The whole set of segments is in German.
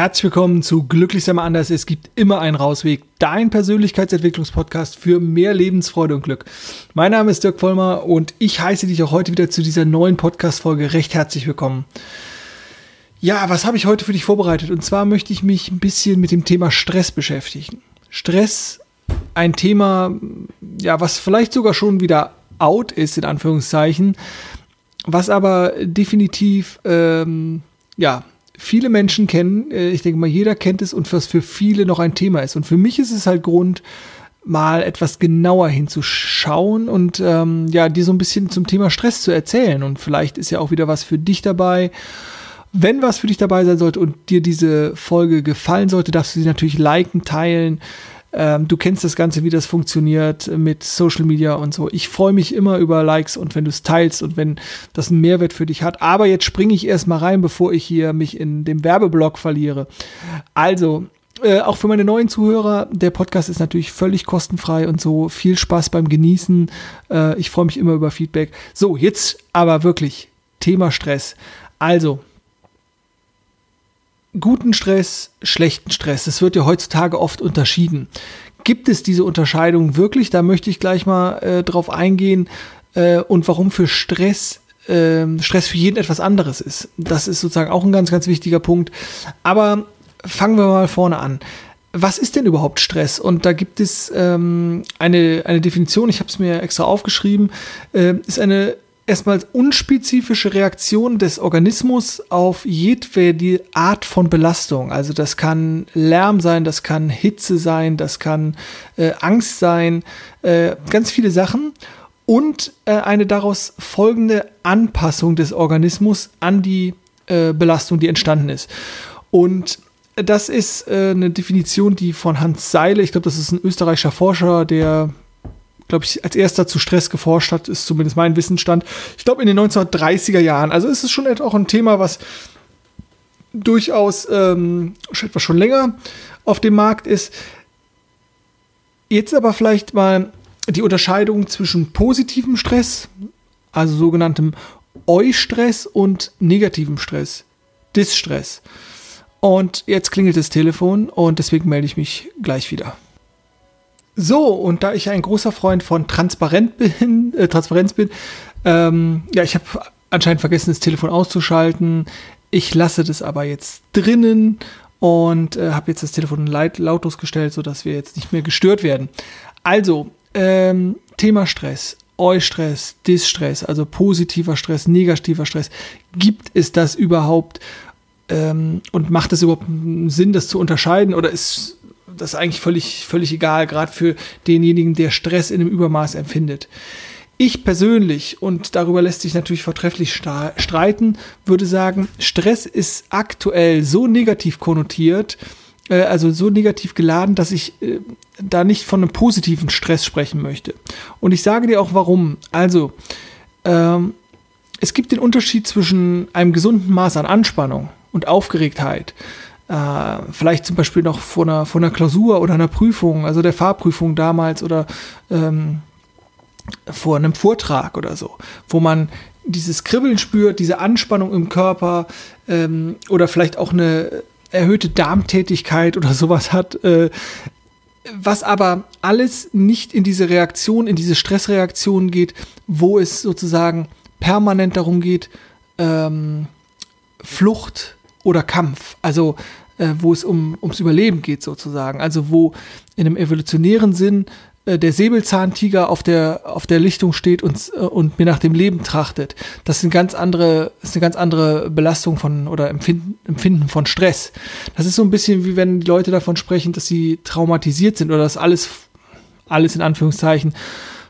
herzlich willkommen zu Glücklich sei mal anders. Es gibt immer einen Rausweg. Dein Persönlichkeitsentwicklungspodcast für mehr Lebensfreude und Glück. Mein Name ist Dirk Vollmer und ich heiße dich auch heute wieder zu dieser neuen Podcast-Folge recht herzlich willkommen. Ja, was habe ich heute für dich vorbereitet? Und zwar möchte ich mich ein bisschen mit dem Thema Stress beschäftigen. Stress, ein Thema, ja, was vielleicht sogar schon wieder out ist, in Anführungszeichen, was aber definitiv, ähm, ja, viele Menschen kennen. Äh, ich denke mal, jeder kennt es und was für viele noch ein Thema ist. Und für mich ist es halt Grund, mal etwas genauer hinzuschauen und ähm, ja, dir so ein bisschen zum Thema Stress zu erzählen. Und vielleicht ist ja auch wieder was für dich dabei. Wenn was für dich dabei sein sollte und dir diese Folge gefallen sollte, darfst du sie natürlich liken, teilen, ähm, du kennst das Ganze, wie das funktioniert mit Social Media und so. Ich freue mich immer über Likes und wenn du es teilst und wenn das einen Mehrwert für dich hat. Aber jetzt springe ich erstmal rein, bevor ich hier mich in dem Werbeblock verliere. Also, äh, auch für meine neuen Zuhörer, der Podcast ist natürlich völlig kostenfrei und so. Viel Spaß beim Genießen. Äh, ich freue mich immer über Feedback. So, jetzt aber wirklich Thema Stress. Also, guten Stress, schlechten Stress. Es wird ja heutzutage oft unterschieden. Gibt es diese Unterscheidung wirklich? Da möchte ich gleich mal äh, drauf eingehen äh, und warum für Stress äh, Stress für jeden etwas anderes ist. Das ist sozusagen auch ein ganz, ganz wichtiger Punkt. Aber fangen wir mal vorne an. Was ist denn überhaupt Stress? Und da gibt es ähm, eine, eine Definition, ich habe es mir extra aufgeschrieben, äh, ist eine erstmal unspezifische Reaktion des Organismus auf jedwede Art von Belastung. Also das kann Lärm sein, das kann Hitze sein, das kann äh, Angst sein, äh, ganz viele Sachen. Und äh, eine daraus folgende Anpassung des Organismus an die äh, Belastung, die entstanden ist. Und das ist äh, eine Definition, die von Hans Seile, ich glaube, das ist ein österreichischer Forscher, der glaube ich, als erster zu Stress geforscht hat, ist zumindest mein Wissensstand. Ich glaube in den 1930er Jahren. Also ist es schon auch ein Thema, was durchaus ähm, etwas schon länger auf dem Markt ist. Jetzt aber vielleicht mal die Unterscheidung zwischen positivem Stress, also sogenanntem Eustress und negativem Stress, Distress. Und jetzt klingelt das Telefon und deswegen melde ich mich gleich wieder. So, und da ich ein großer Freund von Transparent bin, äh, Transparenz bin, ähm, ja, ich habe anscheinend vergessen, das Telefon auszuschalten. Ich lasse das aber jetzt drinnen und äh, habe jetzt das Telefon laut, lautlos gestellt, sodass wir jetzt nicht mehr gestört werden. Also, ähm, Thema Stress. Eustress, Distress, also positiver Stress, negativer Stress. Gibt es das überhaupt? Ähm, und macht es überhaupt Sinn, das zu unterscheiden? Oder ist das ist eigentlich völlig, völlig egal, gerade für denjenigen, der Stress in einem Übermaß empfindet. Ich persönlich, und darüber lässt sich natürlich vortrefflich streiten, würde sagen, Stress ist aktuell so negativ konnotiert, äh, also so negativ geladen, dass ich äh, da nicht von einem positiven Stress sprechen möchte. Und ich sage dir auch warum. Also, ähm, es gibt den Unterschied zwischen einem gesunden Maß an Anspannung und Aufgeregtheit äh, vielleicht zum Beispiel noch vor einer, vor einer Klausur oder einer Prüfung, also der Fahrprüfung damals oder ähm, vor einem Vortrag oder so, wo man dieses Kribbeln spürt, diese Anspannung im Körper ähm, oder vielleicht auch eine erhöhte Darmtätigkeit oder sowas hat, äh, was aber alles nicht in diese Reaktion, in diese Stressreaktion geht, wo es sozusagen permanent darum geht, ähm, Flucht oder Kampf. Also äh, wo es um, ums Überleben geht sozusagen. Also wo in einem evolutionären Sinn äh, der Säbelzahntiger auf der, auf der Lichtung steht und, äh, und mir nach dem Leben trachtet. Das ist eine ganz andere, ist eine ganz andere Belastung von oder Empfinden, Empfinden von Stress. Das ist so ein bisschen wie wenn die Leute davon sprechen, dass sie traumatisiert sind oder dass alles, alles in Anführungszeichen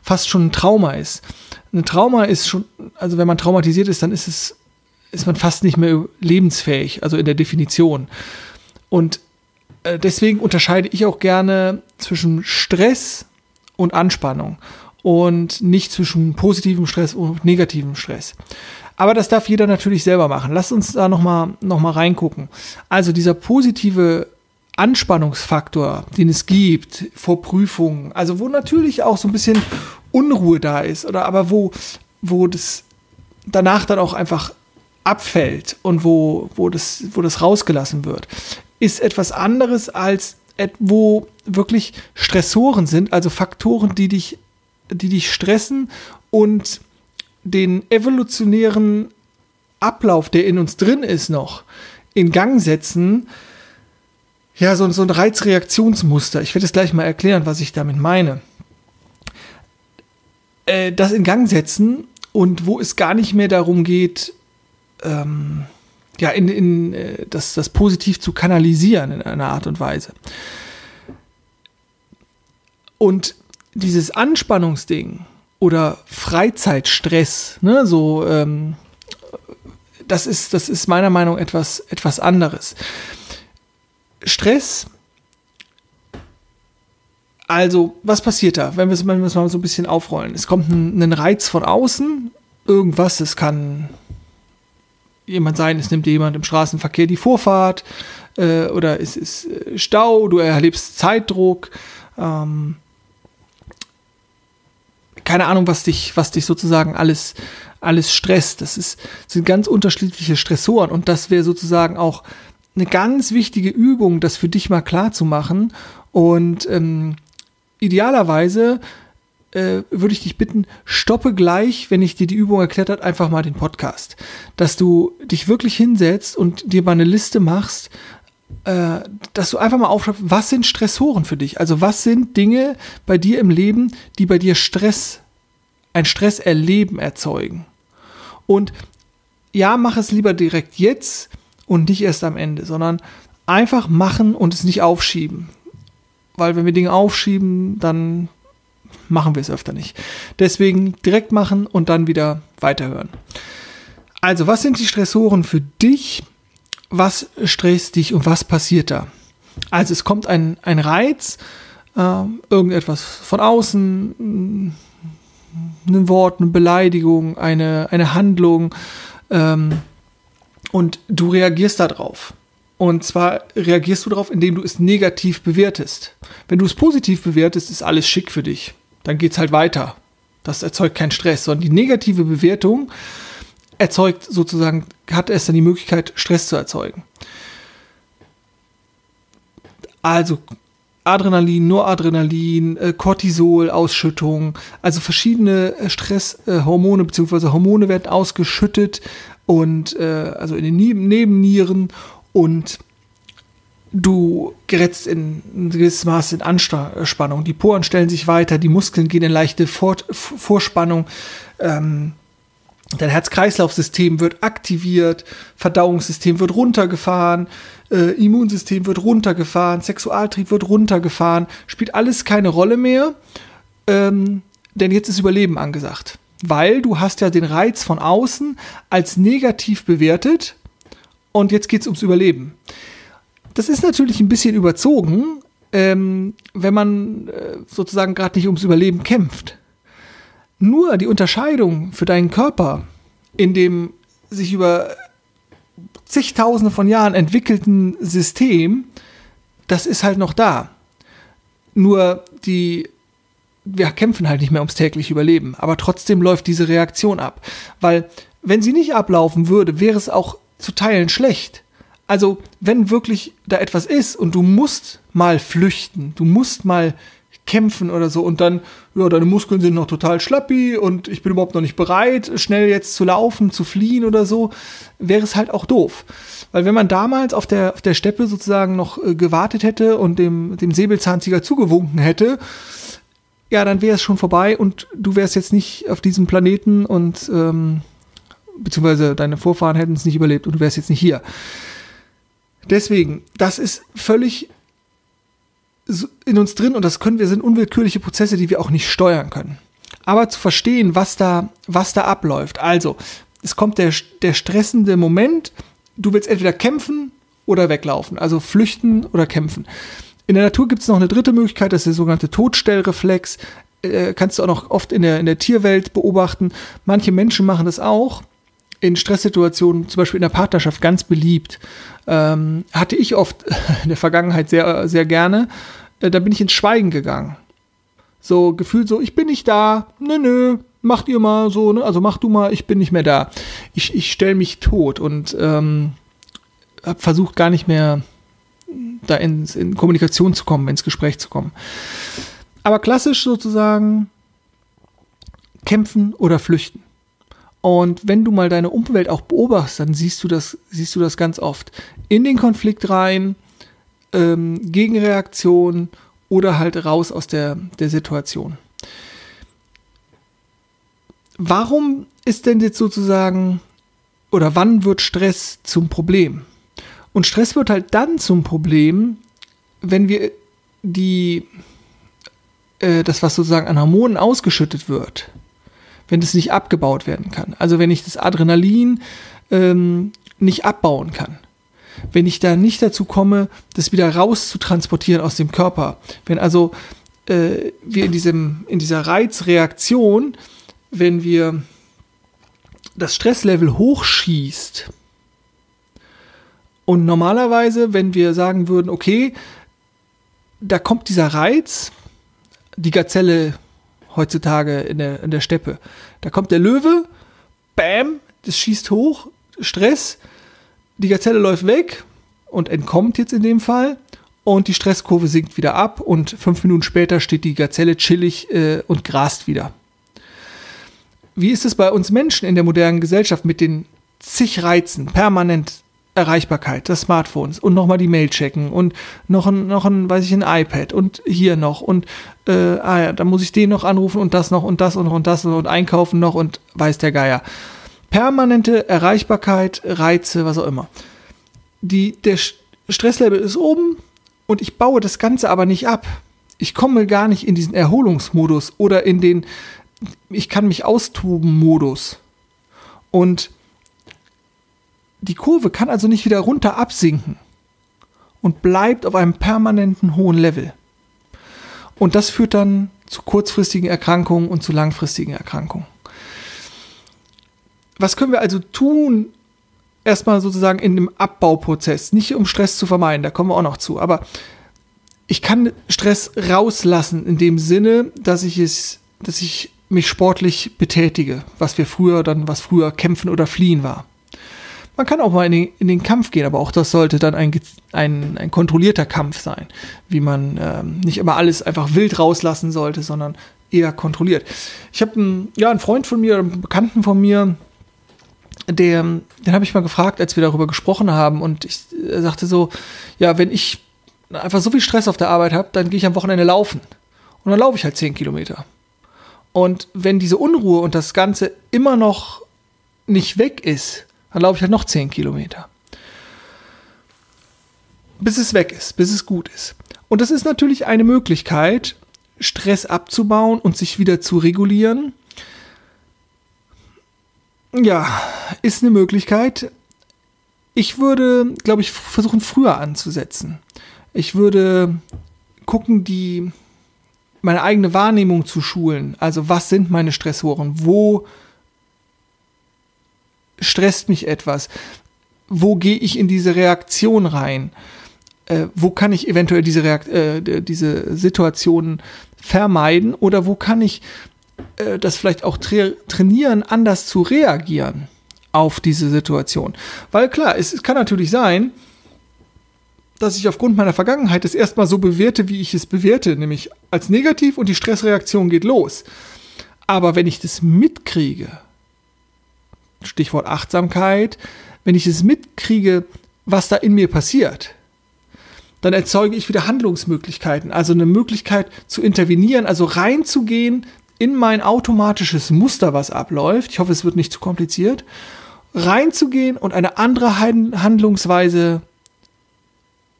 fast schon ein Trauma ist. Ein Trauma ist schon, also wenn man traumatisiert ist, dann ist es, ist man fast nicht mehr lebensfähig, also in der Definition. Und äh, deswegen unterscheide ich auch gerne zwischen Stress und Anspannung und nicht zwischen positivem Stress und negativem Stress. Aber das darf jeder natürlich selber machen. Lass uns da nochmal noch mal reingucken. Also dieser positive Anspannungsfaktor, den es gibt vor Prüfungen, also wo natürlich auch so ein bisschen Unruhe da ist, oder aber wo, wo das danach dann auch einfach abfällt und wo, wo, das, wo das rausgelassen wird ist etwas anderes als wo wirklich Stressoren sind, also Faktoren, die dich, die dich stressen und den evolutionären Ablauf, der in uns drin ist, noch in Gang setzen. Ja, so, so ein Reizreaktionsmuster. Ich werde es gleich mal erklären, was ich damit meine. Äh, das in Gang setzen und wo es gar nicht mehr darum geht, ähm, ja, in, in äh, das, das positiv zu kanalisieren in einer Art und Weise. Und dieses Anspannungsding oder Freizeitstress, ne, so, ähm, das ist, das ist meiner Meinung nach etwas, etwas anderes. Stress, also, was passiert da, wenn wir es mal so ein bisschen aufrollen? Es kommt ein, ein Reiz von außen, irgendwas, es kann jemand sein, es nimmt jemand im Straßenverkehr die Vorfahrt äh, oder es ist äh, Stau, du erlebst Zeitdruck. Ähm, keine Ahnung, was dich, was dich sozusagen alles, alles stresst. Das ist, sind ganz unterschiedliche Stressoren und das wäre sozusagen auch eine ganz wichtige Übung, das für dich mal klar zu machen. Und ähm, idealerweise äh, würde ich dich bitten, stoppe gleich, wenn ich dir die Übung erklärt habe, einfach mal den Podcast. Dass du dich wirklich hinsetzt und dir mal eine Liste machst, äh, dass du einfach mal aufschreibst, was sind Stressoren für dich? Also was sind Dinge bei dir im Leben, die bei dir Stress, ein Stresserleben erzeugen? Und ja, mach es lieber direkt jetzt und nicht erst am Ende, sondern einfach machen und es nicht aufschieben. Weil wenn wir Dinge aufschieben, dann machen wir es öfter nicht. Deswegen direkt machen und dann wieder weiterhören. Also, was sind die Stressoren für dich? Was stresst dich und was passiert da? Also, es kommt ein, ein Reiz, äh, irgendetwas von außen, ein Wort, eine Beleidigung, eine, eine Handlung ähm, und du reagierst darauf. Und zwar reagierst du darauf, indem du es negativ bewertest. Wenn du es positiv bewertest, ist alles schick für dich dann geht es halt weiter. Das erzeugt keinen Stress, sondern die negative Bewertung erzeugt sozusagen, hat es dann die Möglichkeit, Stress zu erzeugen. Also Adrenalin, Noradrenalin, äh, Cortisol-Ausschüttung, also verschiedene äh, Stresshormone bzw. Hormone werden ausgeschüttet und äh, also in den Nebennieren und du gerätst in ein gewisses Maß in Anspannung. Die Poren stellen sich weiter, die Muskeln gehen in leichte Vor Vorspannung. Ähm, dein Herz-Kreislauf-System wird aktiviert, Verdauungssystem wird runtergefahren, äh, Immunsystem wird runtergefahren, Sexualtrieb wird runtergefahren, spielt alles keine Rolle mehr, ähm, denn jetzt ist Überleben angesagt. Weil du hast ja den Reiz von außen als negativ bewertet und jetzt geht es ums Überleben. Das ist natürlich ein bisschen überzogen, ähm, wenn man äh, sozusagen gerade nicht ums Überleben kämpft. Nur die Unterscheidung für deinen Körper in dem sich über zigtausende von Jahren entwickelten System, das ist halt noch da. Nur die, wir kämpfen halt nicht mehr ums tägliche Überleben, aber trotzdem läuft diese Reaktion ab. Weil, wenn sie nicht ablaufen würde, wäre es auch zu Teilen schlecht. Also, wenn wirklich da etwas ist und du musst mal flüchten, du musst mal kämpfen oder so und dann, ja, deine Muskeln sind noch total schlappi und ich bin überhaupt noch nicht bereit, schnell jetzt zu laufen, zu fliehen oder so, wäre es halt auch doof. Weil wenn man damals auf der, auf der Steppe sozusagen noch äh, gewartet hätte und dem, dem Säbelzahntiger zugewunken hätte, ja, dann wäre es schon vorbei und du wärst jetzt nicht auf diesem Planeten und ähm, beziehungsweise deine Vorfahren hätten es nicht überlebt und du wärst jetzt nicht hier. Deswegen, das ist völlig in uns drin und das können wir, sind unwillkürliche Prozesse, die wir auch nicht steuern können. Aber zu verstehen, was da, was da abläuft. Also, es kommt der, der stressende Moment, du willst entweder kämpfen oder weglaufen, also flüchten oder kämpfen. In der Natur gibt es noch eine dritte Möglichkeit, das ist der sogenannte Todstellreflex. Äh, kannst du auch noch oft in der, in der Tierwelt beobachten. Manche Menschen machen das auch in Stresssituationen, zum Beispiel in der Partnerschaft, ganz beliebt. Ähm, hatte ich oft in der Vergangenheit sehr, sehr gerne. Äh, da bin ich ins Schweigen gegangen. So gefühlt so, ich bin nicht da, nö, nö, macht ihr mal so, ne? also mach du mal, ich bin nicht mehr da. Ich, ich stelle mich tot und ähm, habe versucht gar nicht mehr da ins, in Kommunikation zu kommen, ins Gespräch zu kommen. Aber klassisch sozusagen kämpfen oder flüchten. Und wenn du mal deine Umwelt auch beobachtest, dann siehst du das, siehst du das ganz oft. In den Konflikt rein, ähm, Gegenreaktion oder halt raus aus der, der Situation. Warum ist denn jetzt sozusagen oder wann wird Stress zum Problem? Und Stress wird halt dann zum Problem, wenn wir die, äh, das, was sozusagen an Hormonen ausgeschüttet wird, wenn es nicht abgebaut werden kann. Also wenn ich das Adrenalin ähm, nicht abbauen kann. Wenn ich da nicht dazu komme, das wieder raus zu transportieren aus dem Körper. Wenn also äh, wir in, diesem, in dieser Reizreaktion, wenn wir das Stresslevel hochschießt, und normalerweise, wenn wir sagen würden, okay, da kommt dieser Reiz, die Gazelle heutzutage in der, in der Steppe, da kommt der Löwe, bam, das schießt hoch, Stress, die Gazelle läuft weg und entkommt jetzt in dem Fall und die Stresskurve sinkt wieder ab und fünf Minuten später steht die Gazelle chillig äh, und grast wieder. Wie ist es bei uns Menschen in der modernen Gesellschaft mit den zig Reizen, permanent Erreichbarkeit des Smartphones und nochmal die Mail checken und noch ein, noch ein, weiß ich, ein iPad und hier noch und äh, ah ja, dann muss ich den noch anrufen und das noch und das und noch und das und einkaufen noch und weiß der Geier. Permanente Erreichbarkeit, Reize, was auch immer. Die, der Stresslevel ist oben und ich baue das Ganze aber nicht ab. Ich komme gar nicht in diesen Erholungsmodus oder in den ich kann mich austoben Modus. Und die Kurve kann also nicht wieder runter absinken und bleibt auf einem permanenten hohen Level. Und das führt dann zu kurzfristigen Erkrankungen und zu langfristigen Erkrankungen. Was können wir also tun, erstmal sozusagen in dem Abbauprozess, nicht um Stress zu vermeiden, da kommen wir auch noch zu, aber ich kann Stress rauslassen in dem Sinne, dass ich es, dass ich mich sportlich betätige, was wir früher dann, was früher kämpfen oder fliehen war. Man kann auch mal in den, in den Kampf gehen, aber auch das sollte dann ein, ein, ein kontrollierter Kampf sein, wie man ähm, nicht immer alles einfach wild rauslassen sollte, sondern eher kontrolliert. Ich habe einen, ja, einen Freund von mir, einen Bekannten von mir, der, den habe ich mal gefragt, als wir darüber gesprochen haben, und ich er sagte so, ja, wenn ich einfach so viel Stress auf der Arbeit habe, dann gehe ich am Wochenende laufen. Und dann laufe ich halt 10 Kilometer. Und wenn diese Unruhe und das Ganze immer noch nicht weg ist, dann laufe ich halt noch 10 Kilometer. Bis es weg ist, bis es gut ist. Und das ist natürlich eine Möglichkeit, Stress abzubauen und sich wieder zu regulieren. Ja, ist eine Möglichkeit. Ich würde, glaube ich, versuchen, früher anzusetzen. Ich würde gucken, die meine eigene Wahrnehmung zu schulen. Also was sind meine Stressoren? Wo stresst mich etwas? Wo gehe ich in diese Reaktion rein? Äh, wo kann ich eventuell diese, Reakt äh, diese Situationen vermeiden? Oder wo kann ich äh, das vielleicht auch tra trainieren, anders zu reagieren auf diese Situation? Weil klar, es, es kann natürlich sein, dass ich aufgrund meiner Vergangenheit es erstmal so bewerte, wie ich es bewerte, nämlich als negativ und die Stressreaktion geht los. Aber wenn ich das mitkriege, Stichwort Achtsamkeit, wenn ich es mitkriege, was da in mir passiert, dann erzeuge ich wieder Handlungsmöglichkeiten, also eine Möglichkeit zu intervenieren, also reinzugehen in mein automatisches Muster, was abläuft. Ich hoffe, es wird nicht zu kompliziert. Reinzugehen und eine andere Handlungsweise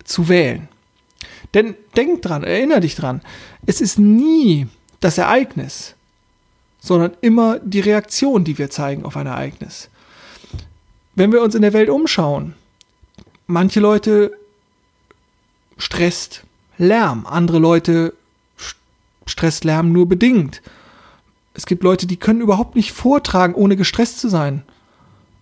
zu wählen. Denn denk dran, erinnere dich dran, es ist nie das Ereignis, sondern immer die Reaktion, die wir zeigen auf ein Ereignis. Wenn wir uns in der Welt umschauen, manche Leute stresst Lärm, andere Leute stresst Lärm nur bedingt. Es gibt Leute, die können überhaupt nicht vortragen, ohne gestresst zu sein.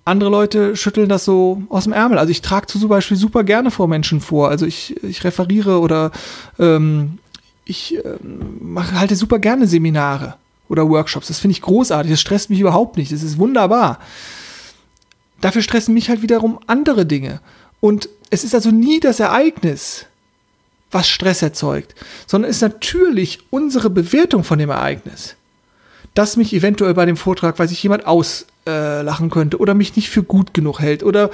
Andere Leute schütteln das so aus dem Ärmel. Also ich trage zum Beispiel super gerne vor Menschen vor. Also ich, ich referiere oder ähm, ich ähm, mache, halte super gerne Seminare oder Workshops. Das finde ich großartig. Das stresst mich überhaupt nicht. Das ist wunderbar. Dafür stressen mich halt wiederum andere Dinge. Und es ist also nie das Ereignis, was Stress erzeugt, sondern es ist natürlich unsere Bewertung von dem Ereignis, dass mich eventuell bei dem Vortrag, weil sich jemand auslachen könnte oder mich nicht für gut genug hält oder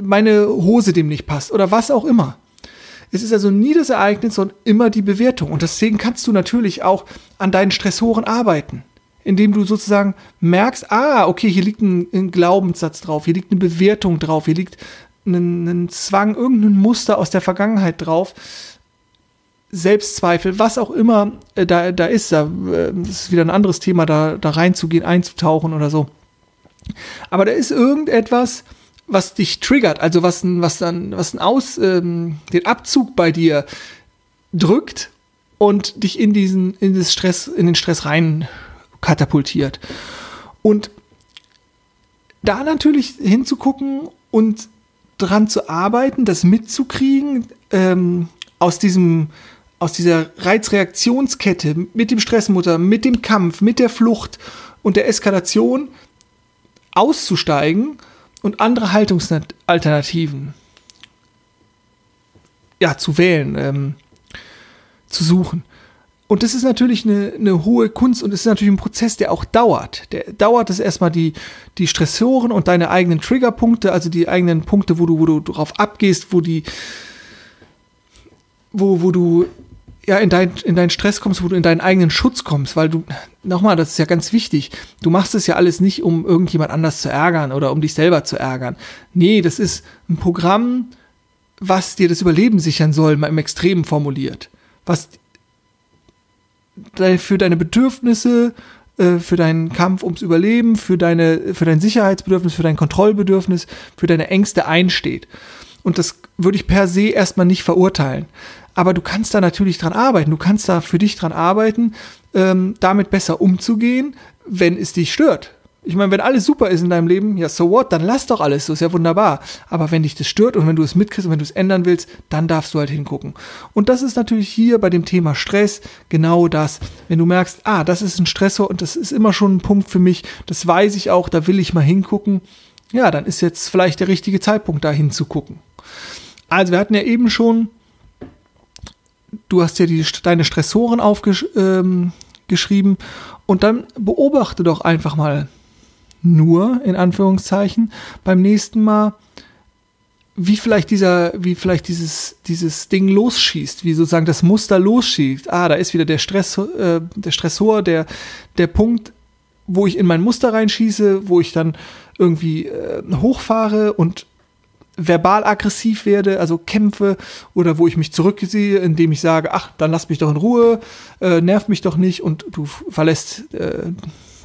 meine Hose dem nicht passt oder was auch immer. Es ist also nie das Ereignis, sondern immer die Bewertung. Und deswegen kannst du natürlich auch an deinen Stressoren arbeiten, indem du sozusagen merkst, ah, okay, hier liegt ein, ein Glaubenssatz drauf, hier liegt eine Bewertung drauf, hier liegt ein, ein Zwang, irgendein Muster aus der Vergangenheit drauf. Selbstzweifel, was auch immer äh, da, da ist, da, äh, ist wieder ein anderes Thema, da, da reinzugehen, einzutauchen oder so. Aber da ist irgendetwas, was dich triggert, also was, was dann, was ein Aus, ähm, den Abzug bei dir drückt und dich in diesen, in das Stress, in den Stress rein katapultiert. Und da natürlich hinzugucken und dran zu arbeiten, das mitzukriegen, ähm, aus diesem, aus dieser Reizreaktionskette mit dem Stressmutter, mit dem Kampf, mit der Flucht und der Eskalation auszusteigen und andere Haltungsalternativen ja, zu wählen, ähm, zu suchen. Und das ist natürlich eine, eine hohe Kunst und es ist natürlich ein Prozess, der auch dauert. Der dauert es erstmal die, die Stressoren und deine eigenen Triggerpunkte, also die eigenen Punkte, wo du, wo du drauf abgehst, wo die, wo, wo du ja, in, dein, in deinen Stress kommst, wo du in deinen eigenen Schutz kommst, weil du, nochmal, das ist ja ganz wichtig, du machst es ja alles nicht, um irgendjemand anders zu ärgern oder um dich selber zu ärgern. Nee, das ist ein Programm, was dir das Überleben sichern soll, mal im Extremen formuliert. Was für deine Bedürfnisse, äh, für deinen Kampf ums Überleben, für, deine, für dein Sicherheitsbedürfnis, für dein Kontrollbedürfnis, für deine Ängste einsteht. Und das würde ich per se erstmal nicht verurteilen aber du kannst da natürlich dran arbeiten. Du kannst da für dich dran arbeiten, ähm, damit besser umzugehen, wenn es dich stört. Ich meine, wenn alles super ist in deinem Leben, ja, so what, dann lass doch alles, so ist ja wunderbar. Aber wenn dich das stört und wenn du es mitkriegst und wenn du es ändern willst, dann darfst du halt hingucken. Und das ist natürlich hier bei dem Thema Stress genau das. Wenn du merkst, ah, das ist ein Stressor und das ist immer schon ein Punkt für mich, das weiß ich auch, da will ich mal hingucken, ja, dann ist jetzt vielleicht der richtige Zeitpunkt, da hinzugucken. Also wir hatten ja eben schon du hast ja die, deine Stressoren aufgeschrieben ähm, und dann beobachte doch einfach mal nur, in Anführungszeichen, beim nächsten Mal, wie vielleicht dieser, wie vielleicht dieses, dieses Ding losschießt, wie sozusagen das Muster losschießt. Ah, da ist wieder der Stress, äh, der Stressor, der, der Punkt, wo ich in mein Muster reinschieße, wo ich dann irgendwie äh, hochfahre und verbal aggressiv werde, also kämpfe oder wo ich mich zurücksehe, indem ich sage, ach, dann lass mich doch in Ruhe, äh, nerv mich doch nicht und du verlässt äh,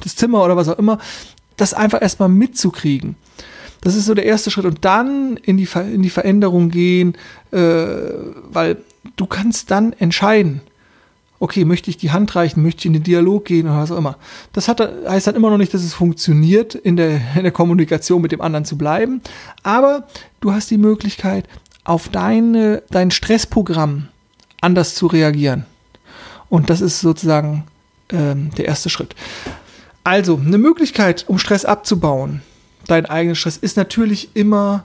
das Zimmer oder was auch immer, das einfach erstmal mitzukriegen. Das ist so der erste Schritt und dann in die, in die Veränderung gehen, äh, weil du kannst dann entscheiden, okay, möchte ich die Hand reichen, möchte ich in den Dialog gehen oder was auch immer. Das hat, heißt dann immer noch nicht, dass es funktioniert, in der, in der Kommunikation mit dem anderen zu bleiben, aber du hast die Möglichkeit, auf deine, dein Stressprogramm anders zu reagieren. Und das ist sozusagen ähm, der erste Schritt. Also, eine Möglichkeit, um Stress abzubauen, dein eigener Stress, ist natürlich immer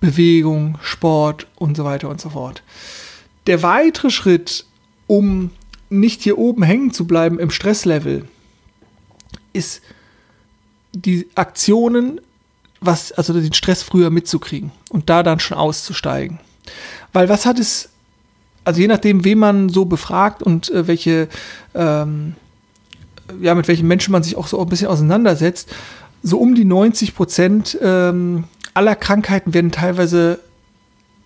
Bewegung, Sport und so weiter und so fort. Der weitere Schritt, um nicht hier oben hängen zu bleiben im Stresslevel, ist die Aktionen, was, also den Stress früher mitzukriegen und da dann schon auszusteigen. Weil was hat es, also je nachdem, wen man so befragt und äh, welche, ähm, ja, mit welchen Menschen man sich auch so ein bisschen auseinandersetzt, so um die 90 Prozent ähm, aller Krankheiten werden teilweise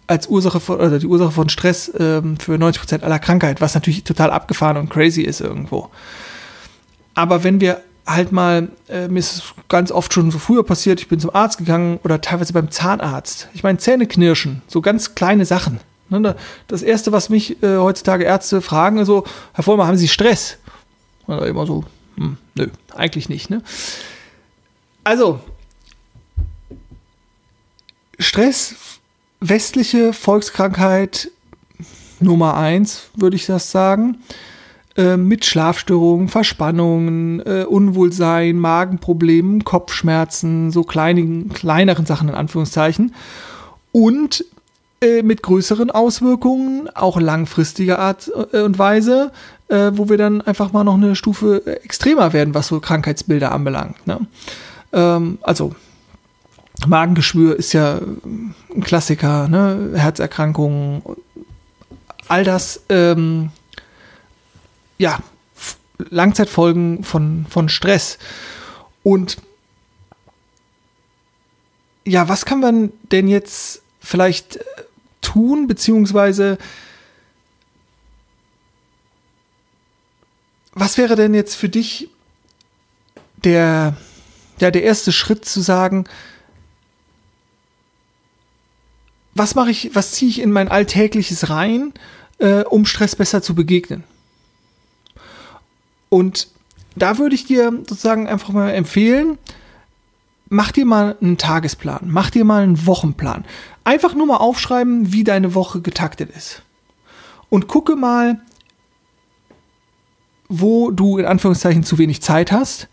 als Ursache von, oder die Ursache von Stress ähm, für 90 Prozent aller Krankheit, was natürlich total abgefahren und crazy ist irgendwo. Aber wenn wir halt mal, äh, mir ist es ganz oft schon so früher passiert, ich bin zum Arzt gegangen oder teilweise beim Zahnarzt. Ich meine, Zähne knirschen, so ganz kleine Sachen. Ne, das erste, was mich äh, heutzutage Ärzte fragen, ist so, Herr Vollmer, haben Sie Stress? Oder immer so, hm, nö, eigentlich nicht. Ne? Also, Stress westliche Volkskrankheit Nummer eins, würde ich das sagen. Äh, mit Schlafstörungen, Verspannungen, äh, Unwohlsein, Magenproblemen, Kopfschmerzen, so kleinigen, kleineren Sachen in Anführungszeichen. Und äh, mit größeren Auswirkungen, auch langfristiger Art äh, und Weise, äh, wo wir dann einfach mal noch eine Stufe extremer werden, was so Krankheitsbilder anbelangt. Ne? Ähm, also Magengeschwür ist ja ein Klassiker, ne? Herzerkrankungen, all das, ähm, ja, Langzeitfolgen von, von Stress. Und ja, was kann man denn jetzt vielleicht äh, tun, beziehungsweise was wäre denn jetzt für dich der, ja, der erste Schritt zu sagen, was mache ich, was ziehe ich in mein Alltägliches rein, äh, um Stress besser zu begegnen? Und da würde ich dir sozusagen einfach mal empfehlen, mach dir mal einen Tagesplan, mach dir mal einen Wochenplan. Einfach nur mal aufschreiben, wie deine Woche getaktet ist. Und gucke mal, wo du in Anführungszeichen zu wenig Zeit hast.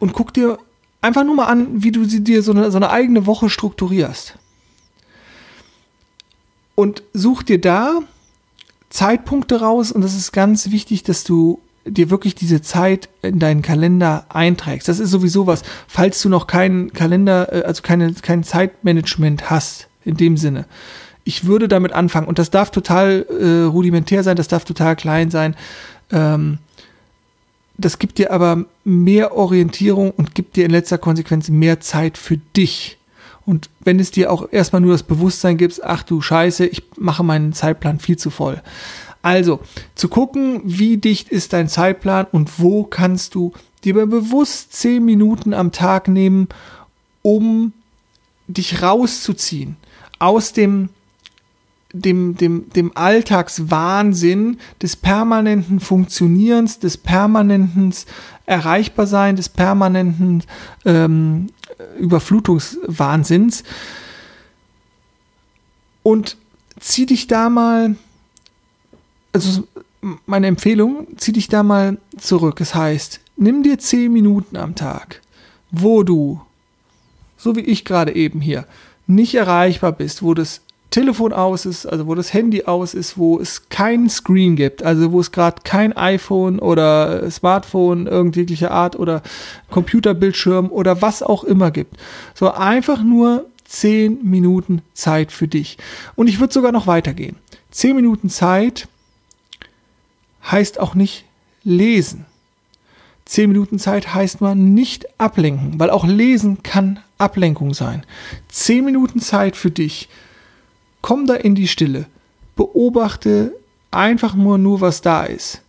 Und guck dir einfach nur mal an, wie du dir so eine, so eine eigene Woche strukturierst. Und such dir da Zeitpunkte raus und das ist ganz wichtig, dass du dir wirklich diese Zeit in deinen Kalender einträgst. Das ist sowieso was, falls du noch keinen Kalender, äh, also keine, kein Zeitmanagement hast, in dem Sinne. Ich würde damit anfangen und das darf total äh, rudimentär sein, das darf total klein sein. Ähm, das gibt dir aber mehr Orientierung und gibt dir in letzter Konsequenz mehr Zeit für dich. Und wenn es dir auch erstmal nur das Bewusstsein gibt, ach du Scheiße, ich mache meinen Zeitplan viel zu voll. Also, zu gucken, wie dicht ist dein Zeitplan und wo kannst du dir bewusst zehn Minuten am Tag nehmen, um dich rauszuziehen aus dem dem, dem, dem Alltagswahnsinn des permanenten Funktionierens, des permanenten Erreichbarsein, des permanenten ähm, Überflutungswahnsinns. Und zieh dich da mal also meine Empfehlung, zieh dich da mal zurück. Das heißt, nimm dir zehn Minuten am Tag, wo du, so wie ich gerade eben hier, nicht erreichbar bist, wo das Telefon aus ist, also wo das Handy aus ist, wo es keinen Screen gibt, also wo es gerade kein iPhone oder Smartphone irgendwelcher Art oder Computerbildschirm oder was auch immer gibt. So einfach nur zehn Minuten Zeit für dich. Und ich würde sogar noch weitergehen. Zehn Minuten Zeit, heißt auch nicht lesen. Zehn Minuten Zeit heißt man nicht ablenken, weil auch lesen kann Ablenkung sein. Zehn Minuten Zeit für dich. Komm da in die Stille. Beobachte einfach nur, nur was da ist.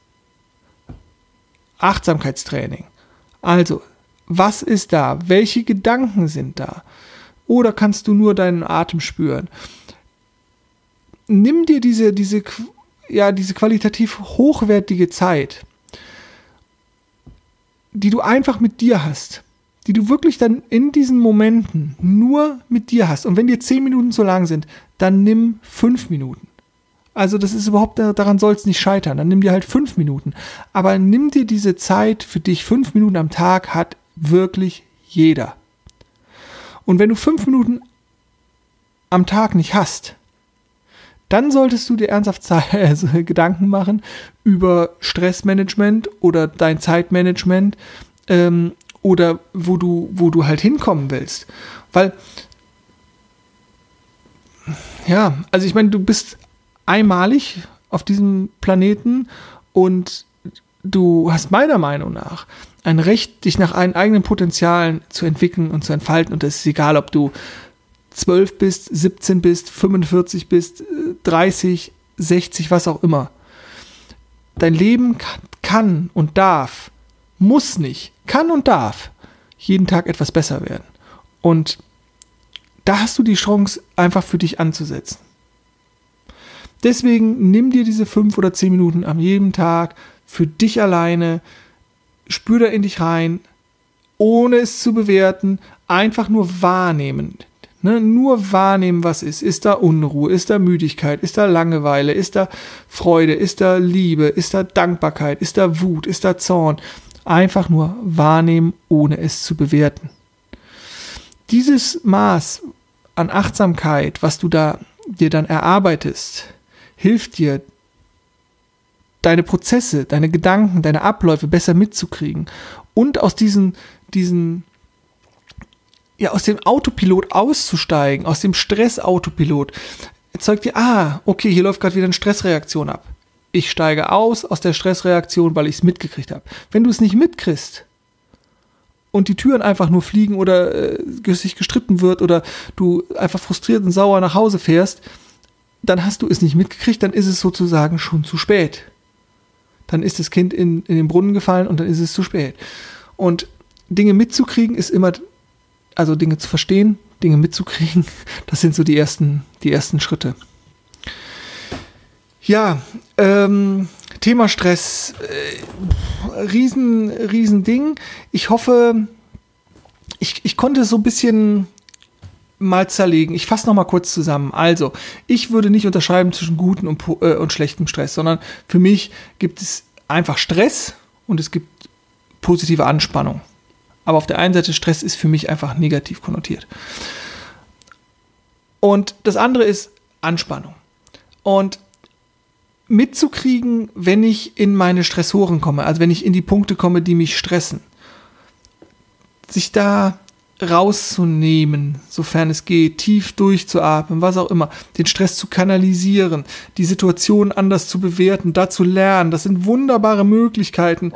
Achtsamkeitstraining. Also, was ist da? Welche Gedanken sind da? Oder kannst du nur deinen Atem spüren? Nimm dir diese, diese ja, diese qualitativ hochwertige Zeit, die du einfach mit dir hast, die du wirklich dann in diesen Momenten nur mit dir hast. Und wenn dir zehn Minuten zu lang sind, dann nimm fünf Minuten. Also das ist überhaupt, daran soll es nicht scheitern. Dann nimm dir halt fünf Minuten. Aber nimm dir diese Zeit für dich. Fünf Minuten am Tag hat wirklich jeder. Und wenn du fünf Minuten am Tag nicht hast, dann solltest du dir ernsthaft also Gedanken machen über Stressmanagement oder dein Zeitmanagement ähm, oder wo du, wo du halt hinkommen willst. Weil, ja, also ich meine, du bist einmalig auf diesem Planeten und du hast meiner Meinung nach ein Recht, dich nach deinen eigenen Potenzialen zu entwickeln und zu entfalten. Und es ist egal, ob du 12 bist, 17 bist, 45 bist, 30, 60, was auch immer. Dein Leben kann und darf, muss nicht, kann und darf jeden Tag etwas besser werden. Und da hast du die Chance, einfach für dich anzusetzen. Deswegen nimm dir diese fünf oder zehn Minuten am jedem Tag für dich alleine, spür da in dich rein, ohne es zu bewerten, einfach nur wahrnehmen. Ne, nur wahrnehmen, was ist. Ist da Unruhe? Ist da Müdigkeit? Ist da Langeweile? Ist da Freude? Ist da Liebe? Ist da Dankbarkeit? Ist da Wut? Ist da Zorn? Einfach nur wahrnehmen, ohne es zu bewerten. Dieses Maß an Achtsamkeit, was du da dir dann erarbeitest, hilft dir, deine Prozesse, deine Gedanken, deine Abläufe besser mitzukriegen und aus diesen, diesen, ja, aus dem Autopilot auszusteigen, aus dem Stressautopilot, erzeugt dir, ah, okay, hier läuft gerade wieder eine Stressreaktion ab. Ich steige aus aus der Stressreaktion, weil ich es mitgekriegt habe. Wenn du es nicht mitkriegst, und die Türen einfach nur fliegen oder äh, sich gestritten wird oder du einfach frustriert und sauer nach Hause fährst, dann hast du es nicht mitgekriegt, dann ist es sozusagen schon zu spät. Dann ist das Kind in, in den Brunnen gefallen und dann ist es zu spät. Und Dinge mitzukriegen ist immer, also Dinge zu verstehen, Dinge mitzukriegen, das sind so die ersten, die ersten Schritte. Ja, ähm, Thema Stress, äh, riesen, riesen Ding. Ich hoffe, ich, ich konnte so ein bisschen mal zerlegen. Ich fasse noch mal kurz zusammen. Also, ich würde nicht unterscheiden zwischen gutem und, äh, und schlechtem Stress, sondern für mich gibt es einfach Stress und es gibt positive Anspannung. Aber auf der einen Seite Stress ist für mich einfach negativ konnotiert. Und das andere ist Anspannung. Und mitzukriegen, wenn ich in meine Stressoren komme, also wenn ich in die Punkte komme, die mich stressen. Sich da rauszunehmen, sofern es geht, tief durchzuatmen, was auch immer, den Stress zu kanalisieren, die Situation anders zu bewerten, da zu lernen, das sind wunderbare Möglichkeiten,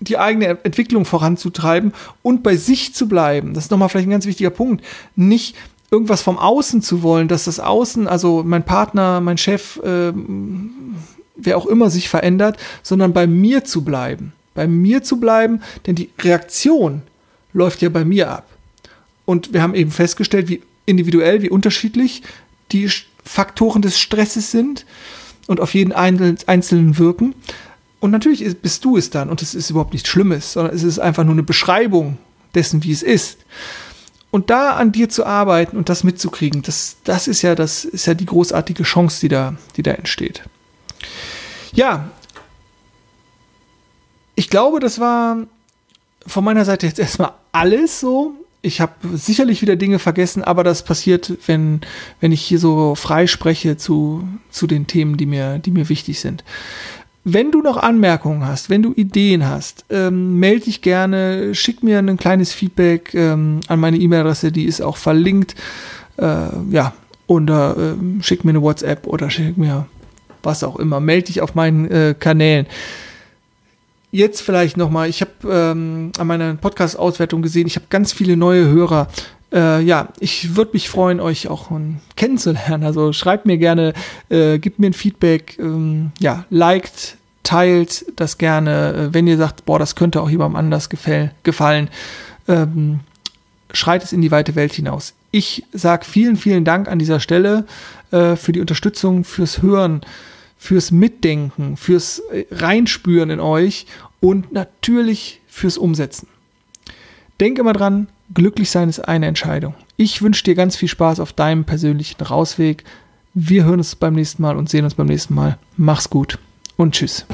die eigene Entwicklung voranzutreiben und bei sich zu bleiben. Das ist nochmal vielleicht ein ganz wichtiger Punkt. Nicht irgendwas vom Außen zu wollen, dass das Außen, also mein Partner, mein Chef, äh, wer auch immer sich verändert, sondern bei mir zu bleiben. Bei mir zu bleiben, denn die Reaktion läuft ja bei mir ab. Und wir haben eben festgestellt, wie individuell, wie unterschiedlich die Faktoren des Stresses sind und auf jeden Einzelnen wirken. Und natürlich bist du es dann und es ist überhaupt nichts Schlimmes, sondern es ist einfach nur eine Beschreibung dessen, wie es ist. Und da an dir zu arbeiten und das mitzukriegen, das, das ist ja, das ist ja die großartige Chance, die da, die da entsteht. Ja, ich glaube, das war von meiner Seite jetzt erstmal alles so. Ich habe sicherlich wieder Dinge vergessen, aber das passiert, wenn, wenn ich hier so frei spreche zu, zu den Themen, die mir, die mir wichtig sind. Wenn du noch Anmerkungen hast, wenn du Ideen hast, ähm, melde dich gerne, schick mir ein kleines Feedback ähm, an meine E-Mail-Adresse, die ist auch verlinkt. Äh, ja, oder äh, schick mir eine WhatsApp oder schick mir was auch immer. Melde dich auf meinen äh, Kanälen. Jetzt vielleicht nochmal, ich habe ähm, an meiner Podcast-Auswertung gesehen, ich habe ganz viele neue Hörer. Äh, ja, ich würde mich freuen, euch auch kennenzulernen. Also schreibt mir gerne, äh, gebt mir ein Feedback, ähm, ja, liked, teilt das gerne. Äh, wenn ihr sagt, boah, das könnte auch jemandem anders gefäll gefallen, ähm, schreit es in die weite Welt hinaus. Ich sage vielen, vielen Dank an dieser Stelle äh, für die Unterstützung, fürs Hören, fürs Mitdenken, fürs äh, Reinspüren in euch und natürlich fürs Umsetzen. Denk immer dran, glücklich sein ist eine Entscheidung. Ich wünsche dir ganz viel Spaß auf deinem persönlichen Rausweg. Wir hören uns beim nächsten Mal und sehen uns beim nächsten Mal. Mach's gut und tschüss.